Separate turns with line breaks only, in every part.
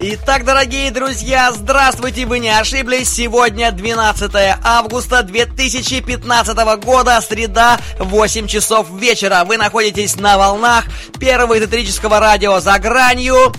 Итак, дорогие друзья, здравствуйте, вы не ошиблись. Сегодня 12 августа 2015 года, среда, 8 часов вечера. Вы находитесь на волнах первого эзотерического радио «За гранью».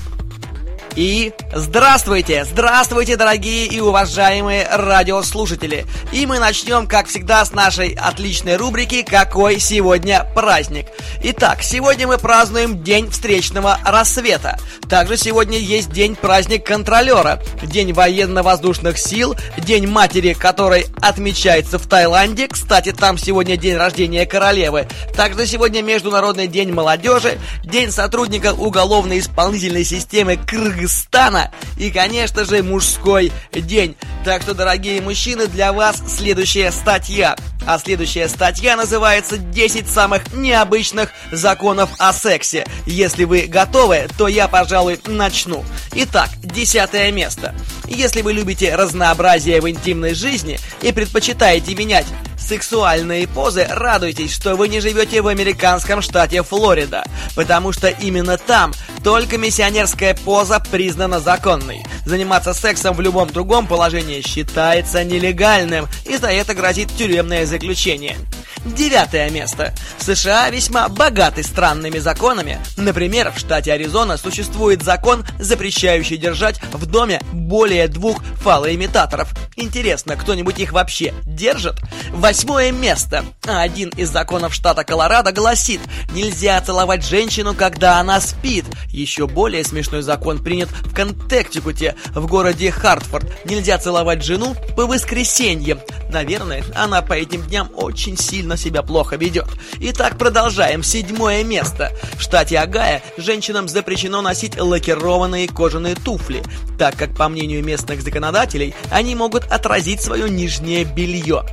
И здравствуйте, здравствуйте, дорогие и уважаемые радиослушатели. И мы начнем, как всегда, с нашей отличной рубрики «Какой сегодня праздник?». Итак, сегодня мы празднуем День встречного рассвета. Также сегодня есть День праздник контролера, День военно-воздушных сил, День матери, который отмечается в Таиланде. Кстати, там сегодня день рождения королевы. Также сегодня Международный день молодежи, День сотрудника уголовно-исполнительной системы Кыргызстана, Кыргызстана и, конечно же, мужской день. Так что, дорогие мужчины, для вас следующая статья. А следующая статья называется «10 самых необычных законов о сексе». Если вы готовы, то я, пожалуй, начну. Итак, десятое место. Если вы любите разнообразие в интимной жизни и предпочитаете менять сексуальные позы, радуйтесь, что вы не живете в американском штате Флорида, потому что именно там только миссионерская поза признана законной. Заниматься сексом в любом другом положении считается нелегальным, и за это грозит тюремное заключение. Девятое место. США весьма богаты странными законами. Например, в штате Аризона существует закон, запрещающий держать в доме более двух фалоимитаторов. Интересно, кто-нибудь их вообще держит? Восьмое место. Один из законов штата Колорадо гласит, нельзя целовать женщину, когда она спит. Еще более смешной закон принят в Контектикуте, в городе Хартфорд. Нельзя целовать жену по воскресеньям. Наверное, она по этим дням очень сильно себя плохо ведет. Итак, продолжаем. Седьмое место. В штате Агая женщинам запрещено носить лакированные кожаные туфли, так как, по мнению местных законодателей, они могут отразить свое нижнее белье.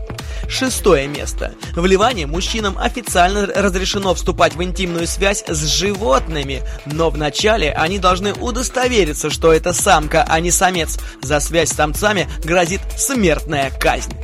Шестое место. В Ливане мужчинам официально разрешено вступать в интимную связь с животными, но вначале они должны удостовериться, что это самка, а не самец. За связь с самцами грозит смертная казнь.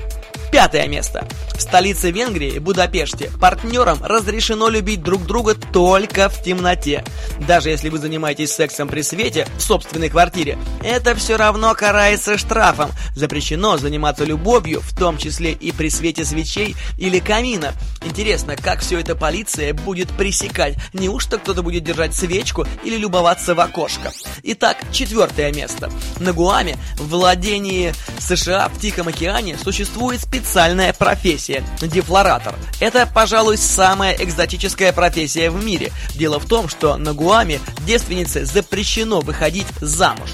Пятое место. В столице Венгрии, Будапеште, партнерам разрешено любить друг друга только в темноте. Даже если вы занимаетесь сексом при свете в собственной квартире, это все равно карается штрафом. Запрещено заниматься любовью, в том числе и при свете свечей или камина. Интересно, как все это полиция будет пресекать? Неужто кто-то будет держать свечку или любоваться в окошко? Итак, четвертое место. На Гуаме, в владении США в Тихом океане, существует специальный специальная профессия – дефлоратор. Это, пожалуй, самая экзотическая профессия в мире. Дело в том, что на Гуаме девственнице запрещено выходить замуж.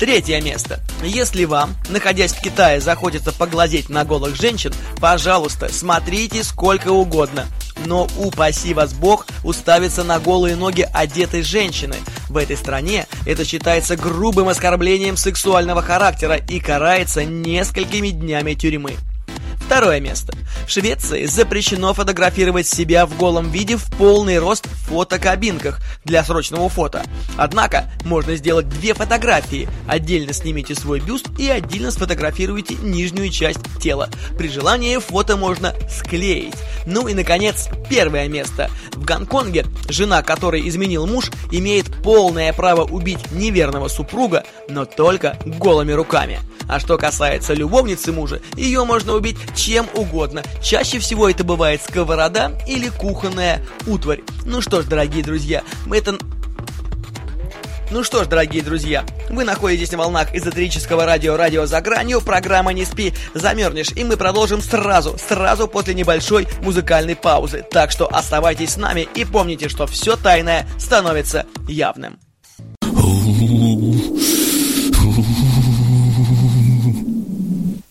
Третье место. Если вам, находясь в Китае, захочется поглазеть на голых женщин, пожалуйста, смотрите сколько угодно. Но упаси вас Бог уставиться на голые ноги одетой женщины. В этой стране это считается грубым оскорблением сексуального характера и карается несколькими днями тюрьмы. Второе место. В Швеции запрещено фотографировать себя в голом виде в полный рост в фотокабинках для срочного фото. Однако, можно сделать две фотографии. Отдельно снимите свой бюст и отдельно сфотографируйте нижнюю часть тела. При желании фото можно склеить. Ну и, наконец, первое место. В Гонконге жена, которой изменил муж, имеет полное право убить неверного супруга, но только голыми руками. А что касается любовницы мужа, ее можно убить чем угодно. Чаще всего это бывает сковорода или кухонная утварь. Ну что ж, дорогие друзья, это ну что ж, дорогие друзья, вы находитесь на волнах эзотерического радио «Радио за гранью», программа «Не спи, замерзнешь», и мы продолжим сразу, сразу после небольшой музыкальной паузы. Так что оставайтесь с нами и помните, что все тайное становится явным.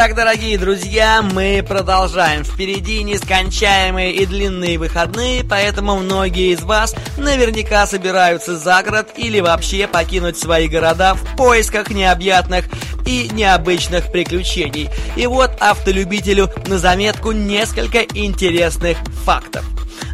Итак, дорогие друзья, мы продолжаем. Впереди нескончаемые и длинные выходные, поэтому многие из вас наверняка собираются за город или вообще покинуть свои города в поисках необъятных и необычных приключений. И вот автолюбителю на заметку несколько интересных фактов.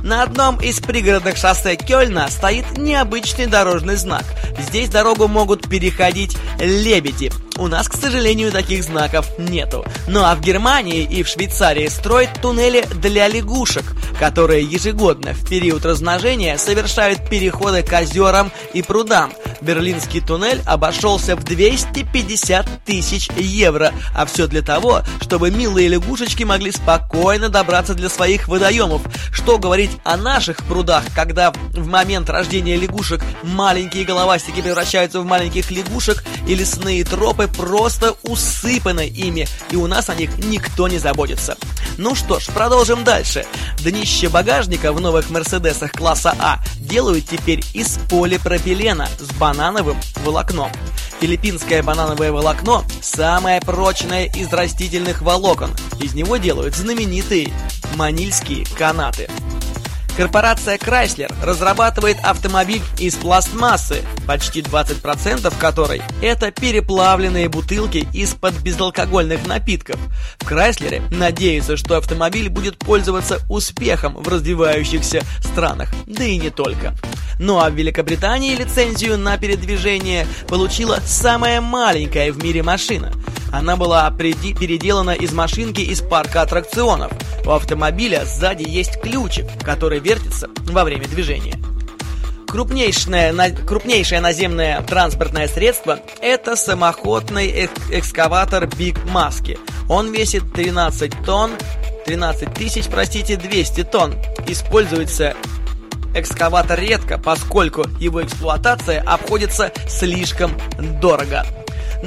На одном из пригородных шоссе Кёльна стоит необычный дорожный знак. Здесь дорогу могут переходить лебеди. У нас, к сожалению, таких знаков нету. Ну а в Германии и в Швейцарии строят туннели для лягушек, которые ежегодно в период размножения совершают переходы к озерам и прудам. Берлинский туннель обошелся в 250 тысяч евро, а все для того, чтобы милые лягушечки могли спокойно добраться для своих водоемов. Что говорить о наших прудах, когда в момент рождения лягушек маленькие головастики превращаются в маленьких лягушек, и лесные тропы просто усыпаны ими, и у нас о них никто не заботится. Ну что ж, продолжим дальше. Днище багажника в новых Мерседесах класса А делают теперь из полипропилена с банановым волокном. Филиппинское банановое волокно – самое прочное из растительных волокон. Из него делают знаменитые манильские канаты. Корпорация Chrysler разрабатывает автомобиль из пластмассы, почти 20% которой это переплавленные бутылки из-под безалкогольных напитков. В Chrysler надеются, что автомобиль будет пользоваться успехом в развивающихся странах, да и не только. Ну а в Великобритании лицензию на передвижение получила самая маленькая в мире машина. Она была переделана из машинки из парка аттракционов. У автомобиля сзади есть ключик, который вертится во время движения. Крупнейшее, на, крупнейшее наземное транспортное средство – это самоходный эк экскаватор Big Maski. Он весит 13 тонн, 13 тысяч, простите, 200 тонн. Используется экскаватор редко, поскольку его эксплуатация обходится слишком дорого.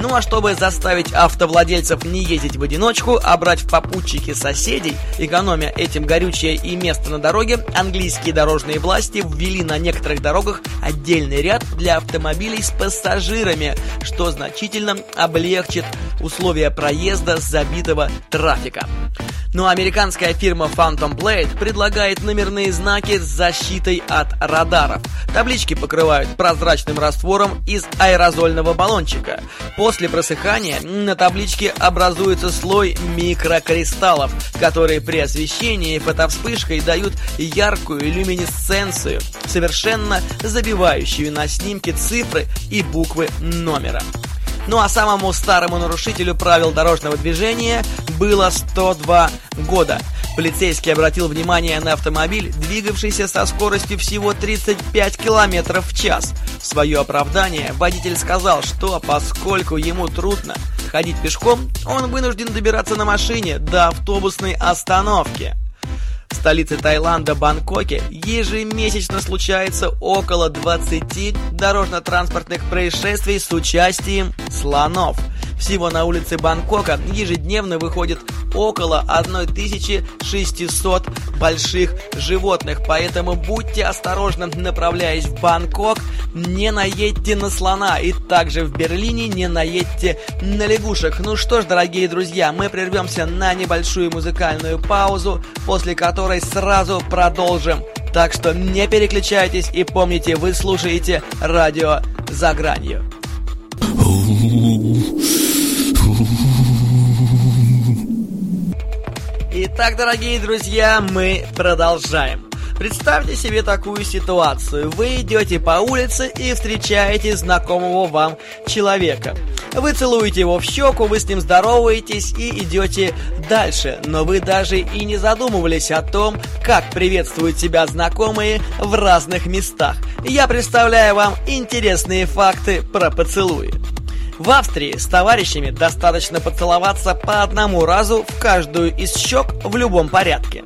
Ну а чтобы заставить автовладельцев не ездить в одиночку, а брать в попутчики соседей, экономя этим горючее и место на дороге, английские дорожные власти ввели на некоторых дорогах отдельный ряд для автомобилей с пассажирами, что значительно облегчит условия проезда забитого трафика. Но американская фирма Phantom Blade предлагает номерные знаки с защитой от радаров. Таблички покрывают прозрачным раствором из аэрозольного баллончика. После просыхания на табличке образуется слой микрокристаллов, которые при освещении фотовспышкой дают яркую люминесценцию, совершенно забивающую на снимке цифры и буквы номера. Ну а самому старому нарушителю правил дорожного движения было 102 года. Полицейский обратил внимание на автомобиль, двигавшийся со скоростью всего 35 км в час. В свое оправдание водитель сказал, что поскольку ему трудно ходить пешком, он вынужден добираться на машине до автобусной остановки. В столице Таиланда, Бангкоке, ежемесячно случается около 20 дорожно-транспортных происшествий с участием слонов. Всего на улице Бангкока ежедневно выходит около 1600 больших животных, поэтому будьте осторожны, направляясь в Бангкок, не наедьте на слона, и также в Берлине не наедьте на лягушек. Ну что ж, дорогие друзья, мы прервемся на небольшую музыкальную паузу, после которой сразу продолжим. Так что не переключайтесь и помните, вы слушаете радио «За гранью». Итак, дорогие друзья, мы продолжаем. Представьте себе такую ситуацию. Вы идете по улице и встречаете знакомого вам человека. Вы целуете его в щеку, вы с ним здороваетесь и идете дальше. Но вы даже и не задумывались о том, как приветствуют себя знакомые в разных местах. Я представляю вам интересные факты про поцелуи. В Австрии с товарищами достаточно поцеловаться по одному разу в каждую из щек в любом порядке.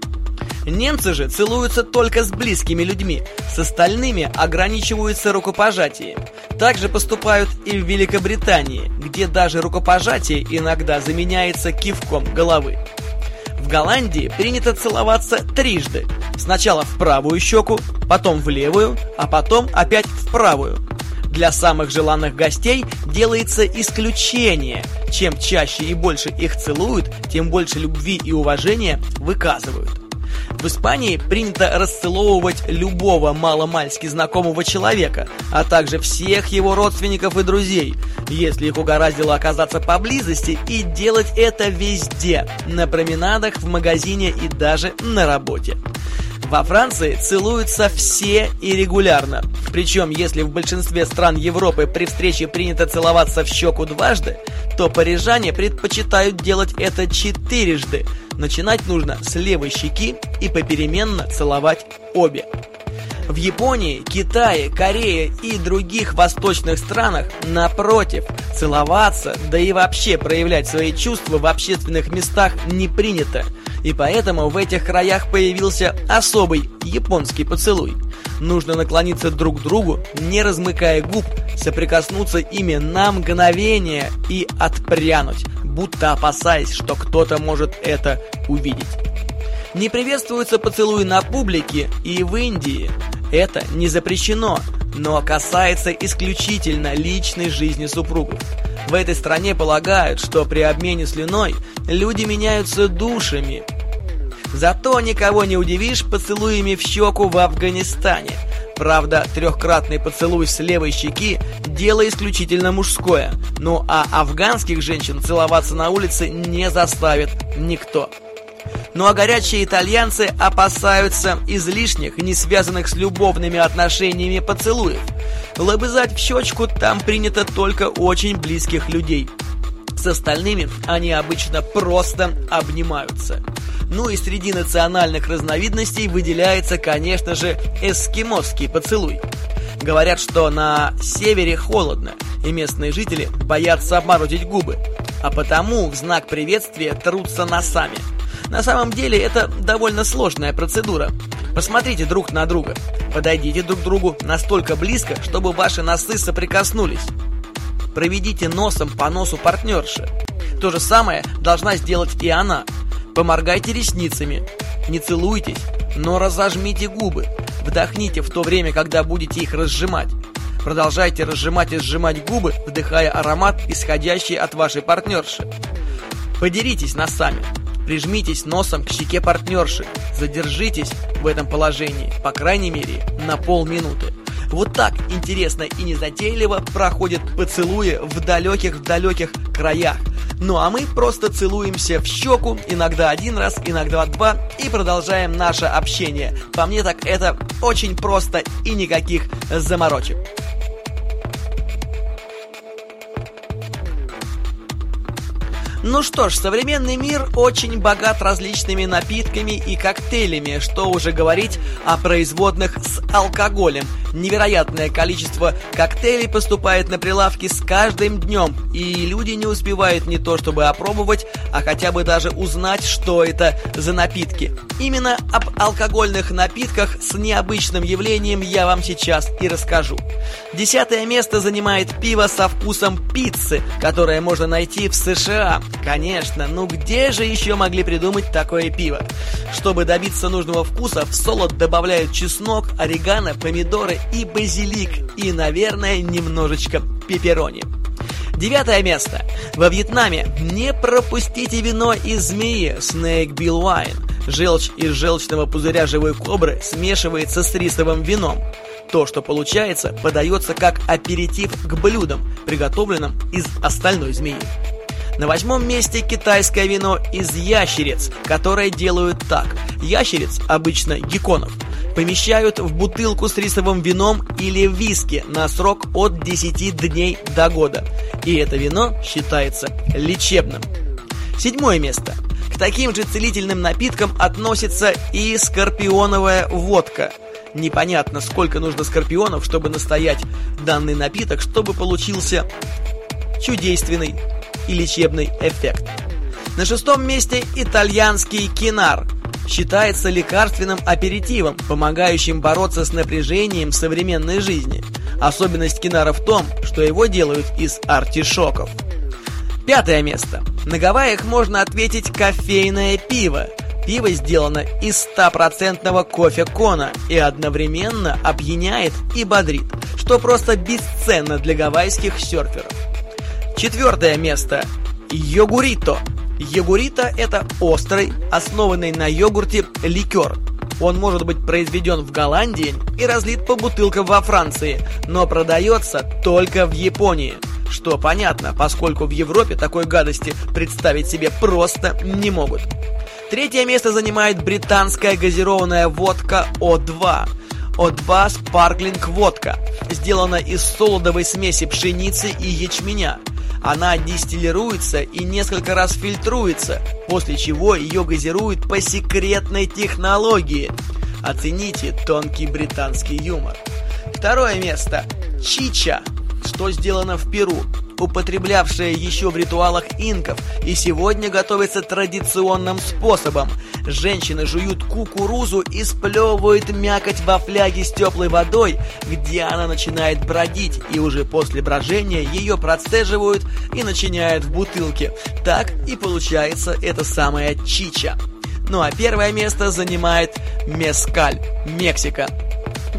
Немцы же целуются только с близкими людьми, с остальными ограничиваются рукопожатием. Также поступают и в Великобритании, где даже рукопожатие иногда заменяется кивком головы. В Голландии принято целоваться трижды. Сначала в правую щеку, потом в левую, а потом опять в правую. Для самых желанных гостей делается исключение. Чем чаще и больше их целуют, тем больше любви и уважения выказывают. В Испании принято расцеловывать любого маломальски знакомого человека, а также всех его родственников и друзей, если их угораздило оказаться поблизости, и делать это везде, на променадах, в магазине и даже на работе. Во Франции целуются все и регулярно. Причем, если в большинстве стран Европы при встрече принято целоваться в щеку дважды, то парижане предпочитают делать это четырежды. Начинать нужно с левой щеки и попеременно целовать обе. В Японии, Китае, Корее и других восточных странах, напротив, целоваться, да и вообще проявлять свои чувства в общественных местах не принято. И поэтому в этих краях появился особый японский поцелуй. Нужно наклониться друг к другу, не размыкая губ, соприкоснуться ими на мгновение и отпрянуть, будто опасаясь, что кто-то может это увидеть. Не приветствуются поцелуи на публике и в Индии. Это не запрещено, но касается исключительно личной жизни супругов. В этой стране полагают, что при обмене слюной люди меняются душами. Зато никого не удивишь поцелуями в щеку в Афганистане. Правда, трехкратный поцелуй с левой щеки – дело исключительно мужское. Ну а афганских женщин целоваться на улице не заставит никто. Ну а горячие итальянцы опасаются излишних, не связанных с любовными отношениями поцелуев. Лобызать в щечку там принято только очень близких людей. С остальными они обычно просто обнимаются. Ну и среди национальных разновидностей выделяется, конечно же, эскимосский поцелуй. Говорят, что на севере холодно, и местные жители боятся обморозить губы, а потому в знак приветствия трутся носами – на самом деле это довольно сложная процедура. Посмотрите друг на друга. Подойдите друг к другу настолько близко, чтобы ваши носы соприкоснулись. Проведите носом по носу партнерши. То же самое должна сделать и она. Поморгайте ресницами. Не целуйтесь, но разожмите губы. Вдохните в то время, когда будете их разжимать. Продолжайте разжимать и сжимать губы, вдыхая аромат, исходящий от вашей партнерши. Подеритесь носами. Прижмитесь носом к щеке партнерши. Задержитесь в этом положении, по крайней мере, на полминуты. Вот так интересно и незатейливо проходят поцелуи в далеких-далеких краях. Ну а мы просто целуемся в щеку, иногда один раз, иногда два, и продолжаем наше общение. По мне так это очень просто и никаких заморочек. Ну что ж, современный мир очень богат различными напитками и коктейлями, что уже говорить о производных с алкоголем. Невероятное количество коктейлей поступает на прилавки с каждым днем, и люди не успевают не то чтобы опробовать, а хотя бы даже узнать, что это за напитки. Именно об алкогольных напитках с необычным явлением я вам сейчас и расскажу. Десятое место занимает пиво со вкусом пиццы, которое можно найти в США. Конечно, ну где же еще могли придумать такое пиво? Чтобы добиться нужного вкуса, в солод добавляют чеснок, орегано, помидоры и базилик, и, наверное, немножечко пепперони. Девятое место. Во Вьетнаме не пропустите вино из змеи Snake Bill Wine. Желчь из желчного пузыря живой кобры смешивается с рисовым вином. То, что получается, подается как аперитив к блюдам, приготовленным из остальной змеи. На восьмом месте китайское вино из ящериц, которое делают так. Ящериц, обычно гекконов, помещают в бутылку с рисовым вином или виски на срок от 10 дней до года. И это вино считается лечебным. Седьмое место. К таким же целительным напиткам относится и скорпионовая водка. Непонятно, сколько нужно скорпионов, чтобы настоять данный напиток, чтобы получился чудесственный и лечебный эффект. На шестом месте итальянский кинар. Считается лекарственным аперитивом, помогающим бороться с напряжением современной жизни. Особенность кинара в том, что его делают из артишоков. Пятое место. На Гавайях можно ответить кофейное пиво. Пиво сделано из стопроцентного кофе-кона и одновременно опьяняет и бодрит, что просто бесценно для гавайских серферов. Четвертое место. Йогурито. Йогурито – это острый, основанный на йогурте ликер. Он может быть произведен в Голландии и разлит по бутылкам во Франции, но продается только в Японии. Что понятно, поскольку в Европе такой гадости представить себе просто не могут. Третье место занимает британская газированная водка О2. О2 Sparkling водка. Сделана из солодовой смеси пшеницы и ячменя. Она дистиллируется и несколько раз фильтруется, после чего ее газируют по секретной технологии. Оцените тонкий британский юмор. Второе место. Чича, что сделано в Перу употреблявшая еще в ритуалах инков, и сегодня готовится традиционным способом. Женщины жуют кукурузу и сплевывают мякоть во фляге с теплой водой, где она начинает бродить, и уже после брожения ее процеживают и начиняют в бутылке. Так и получается эта самая чича. Ну а первое место занимает мескаль, Мексика.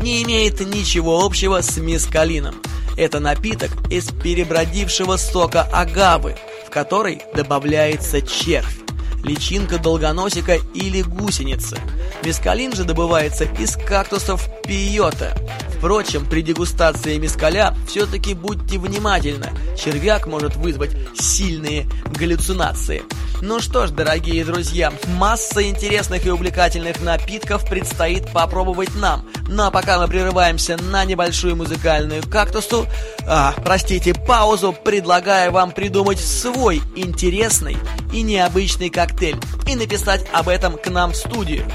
Не имеет ничего общего с мескалином. Это напиток из перебродившего сока агавы, в который добавляется червь, личинка долгоносика или гусеницы. Мескалин же добывается из кактусов пиота. Впрочем, при дегустации мескаля все-таки будьте внимательны, червяк может вызвать сильные галлюцинации – ну что ж, дорогие друзья, масса интересных и увлекательных напитков предстоит попробовать нам. Ну а пока мы прерываемся на небольшую музыкальную кактусу, а, простите, паузу, предлагаю вам придумать свой интересный и необычный коктейль и написать об этом к нам в студию.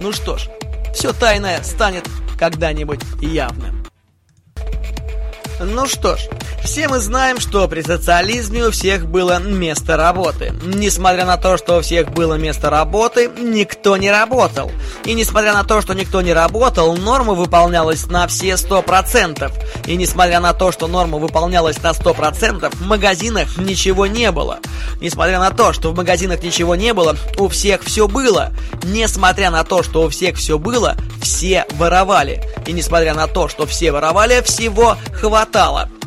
Ну что ж, все тайное станет когда-нибудь явным. Ну что ж, все мы знаем, что при социализме у всех было место работы. Несмотря на то, что у всех было место работы, никто не работал. И несмотря на то, что никто не работал, норма выполнялась на все 100%. И несмотря на то, что норма выполнялась на 100%, в магазинах ничего не было. Несмотря на то, что в магазинах ничего не было, у всех все было. Несмотря на то, что у всех все было, все воровали. И несмотря на то, что все воровали, всего хватало.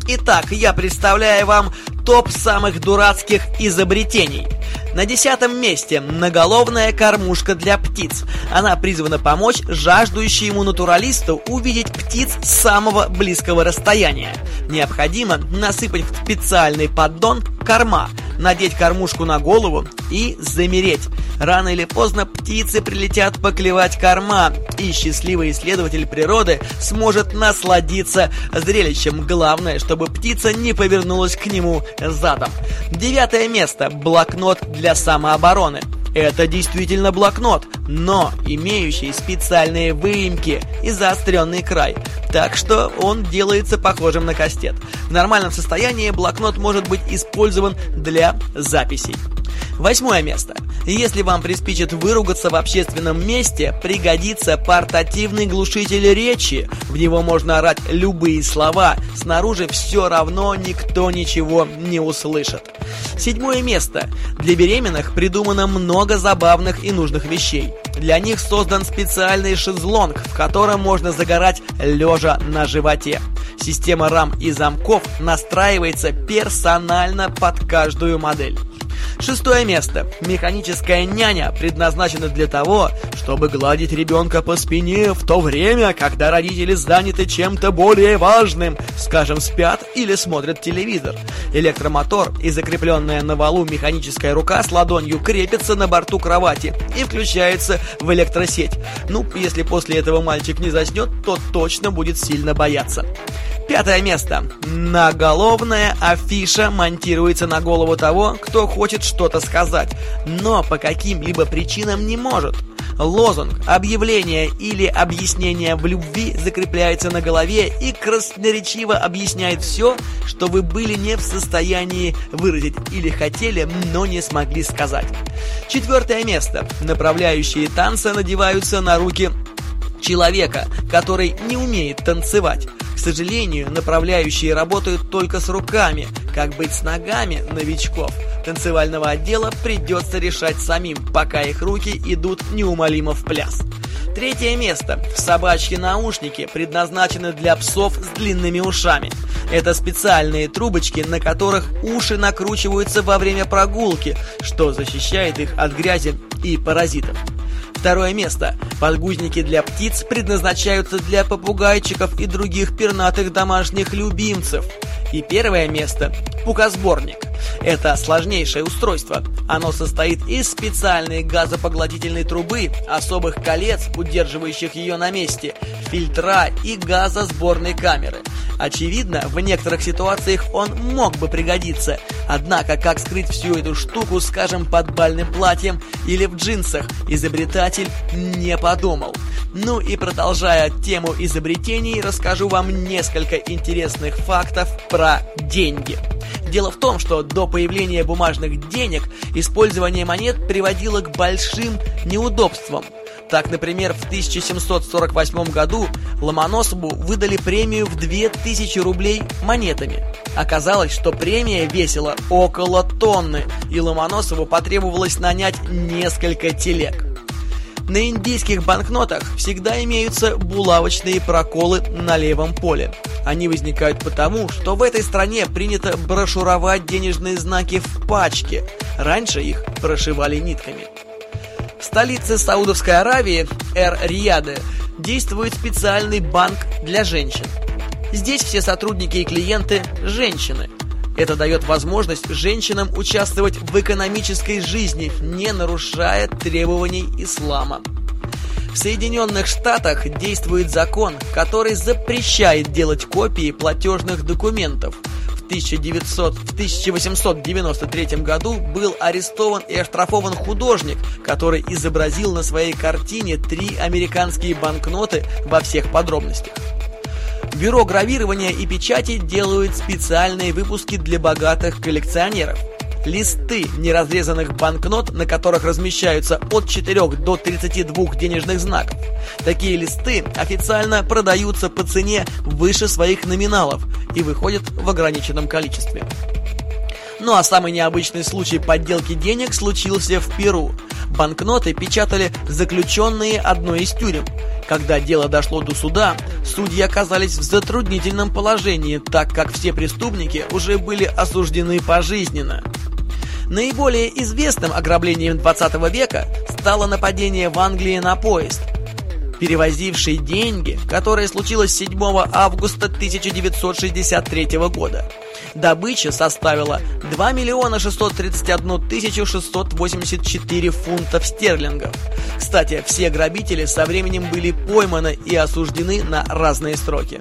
Итак, я представляю вам топ самых дурацких изобретений. На десятом месте наголовная кормушка для птиц. Она призвана помочь жаждущему натуралисту увидеть птиц с самого близкого расстояния. Необходимо насыпать в специальный поддон корма, надеть кормушку на голову и замереть. Рано или поздно птицы прилетят поклевать корма, и счастливый исследователь природы сможет насладиться зрелищем. Главное, чтобы птица не повернулась к нему задом. Девятое место. Блокнот для самообороны. Это действительно блокнот, но имеющий специальные выемки и заостренный край, так что он делается похожим на кастет. В нормальном состоянии блокнот может быть использован для записей. Восьмое место. Если вам приспичит выругаться в общественном месте, пригодится портативный глушитель речи. В него можно орать любые слова, снаружи все равно никто ничего не услышит. Седьмое место. Для беременных придумано много забавных и нужных вещей. Для них создан специальный шезлонг, в котором можно загорать лежа на животе. Система рам и замков настраивается персонально под каждую модель. Шестое место. Механическая няня предназначена для того, чтобы гладить ребенка по спине в то время, когда родители заняты чем-то более важным, скажем, спят или смотрят телевизор. Электромотор и закрепленная на валу механическая рука с ладонью крепится на борту кровати и включается в электросеть. Ну, если после этого мальчик не заснет, то точно будет сильно бояться. Пятое место. Наголовная афиша монтируется на голову того, кто хочет что-то сказать, но по каким-либо причинам не может. Лозунг, объявление или объяснение в любви закрепляется на голове и красноречиво объясняет все, что вы были не в состоянии выразить или хотели, но не смогли сказать. Четвертое место. Направляющие танца надеваются на руки человека, который не умеет танцевать. К сожалению, направляющие работают только с руками. Как быть с ногами новичков? Танцевального отдела придется решать самим, пока их руки идут неумолимо в пляс. Третье место. Собачьи наушники предназначены для псов с длинными ушами. Это специальные трубочки, на которых уши накручиваются во время прогулки, что защищает их от грязи и паразитов. Второе место. Подгузники для птиц предназначаются для попугайчиков и других пернатых домашних любимцев. И первое место – пукосборник. Это сложнейшее устройство. Оно состоит из специальной газопоглотительной трубы, особых колец, удерживающих ее на месте, фильтра и газосборной камеры. Очевидно, в некоторых ситуациях он мог бы пригодиться. Однако, как скрыть всю эту штуку, скажем, под бальным платьем или в джинсах, изобретатель не подумал. Ну и продолжая тему изобретений, расскажу вам несколько интересных фактов про деньги. Дело в том, что до появления бумажных денег использование монет приводило к большим неудобствам. Так, например, в 1748 году Ломоносову выдали премию в 2000 рублей монетами. Оказалось, что премия весила около тонны, и Ломоносову потребовалось нанять несколько телег. На индийских банкнотах всегда имеются булавочные проколы на левом поле. Они возникают потому, что в этой стране принято брошюровать денежные знаки в пачке. Раньше их прошивали нитками. В столице Саудовской Аравии, Эр-Рияде, действует специальный банк для женщин. Здесь все сотрудники и клиенты – женщины. Это дает возможность женщинам участвовать в экономической жизни, не нарушая требований ислама. В Соединенных Штатах действует закон, который запрещает делать копии платежных документов – 1900, в 1893 году был арестован и оштрафован художник, который изобразил на своей картине три американские банкноты во всех подробностях. Бюро гравирования и печати делают специальные выпуски для богатых коллекционеров – листы неразрезанных банкнот, на которых размещаются от 4 до 32 денежных знаков. Такие листы официально продаются по цене выше своих номиналов и выходят в ограниченном количестве. Ну а самый необычный случай подделки денег случился в Перу. Банкноты печатали заключенные одной из тюрем. Когда дело дошло до суда, судьи оказались в затруднительном положении, так как все преступники уже были осуждены пожизненно. Наиболее известным ограблением 20 века стало нападение в Англии на поезд, перевозивший деньги, которое случилось 7 августа 1963 года. Добыча составила 2 миллиона 631 тысячу 684 фунтов стерлингов. Кстати, все грабители со временем были пойманы и осуждены на разные сроки.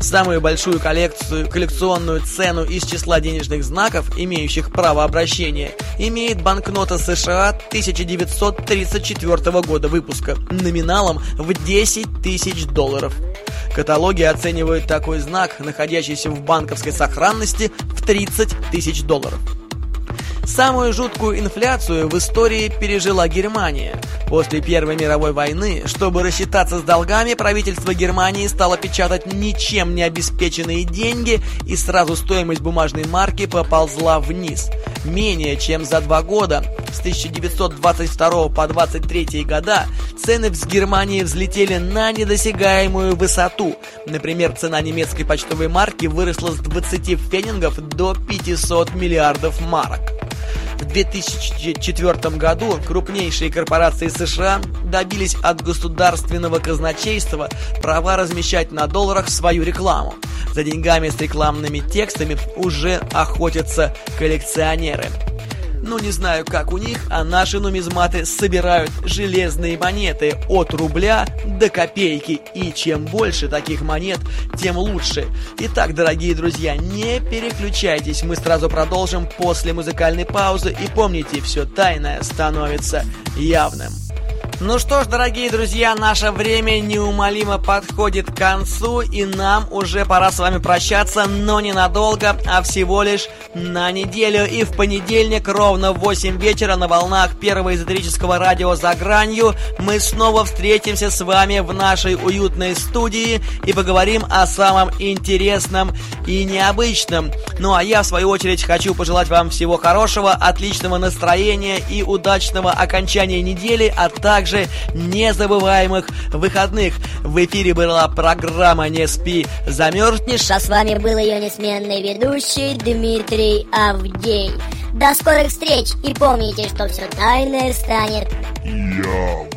Самую большую коллекцию, коллекционную цену из числа денежных знаков, имеющих право обращения, имеет банкнота США 1934 года выпуска номиналом в 10 тысяч долларов. Каталоги оценивают такой знак, находящийся в банковской сохранности, в 30 тысяч долларов. Самую жуткую инфляцию в истории пережила Германия. После Первой мировой войны, чтобы рассчитаться с долгами, правительство Германии стало печатать ничем не обеспеченные деньги, и сразу стоимость бумажной марки поползла вниз. Менее чем за два года, с 1922 по 23 года, цены в Германии взлетели на недосягаемую высоту. Например, цена немецкой почтовой марки выросла с 20 фенингов до 500 миллиардов марок. В 2004 году крупнейшие корпорации США добились от государственного казначейства права размещать на долларах свою рекламу. За деньгами с рекламными текстами уже охотятся коллекционеры. Ну, не знаю, как у них, а наши нумизматы собирают железные монеты от рубля до копейки. И чем больше таких монет, тем лучше. Итак, дорогие друзья, не переключайтесь. Мы сразу продолжим после музыкальной паузы. И помните, все тайное становится явным. Ну что ж, дорогие друзья, наше время неумолимо подходит к концу, и нам уже пора с вами прощаться, но ненадолго, а всего лишь на неделю. И в понедельник ровно в 8 вечера на волнах первого эзотерического радио «За гранью» мы снова встретимся с вами в нашей уютной студии и поговорим о самом интересном и необычном. Ну а я, в свою очередь, хочу пожелать вам всего хорошего, отличного настроения и удачного окончания недели, а также также незабываемых выходных. В эфире была программа «Не спи, замерзнешь».
А с вами был ее несменный ведущий Дмитрий Авдей. До скорых встреч и помните, что все тайное станет
явным.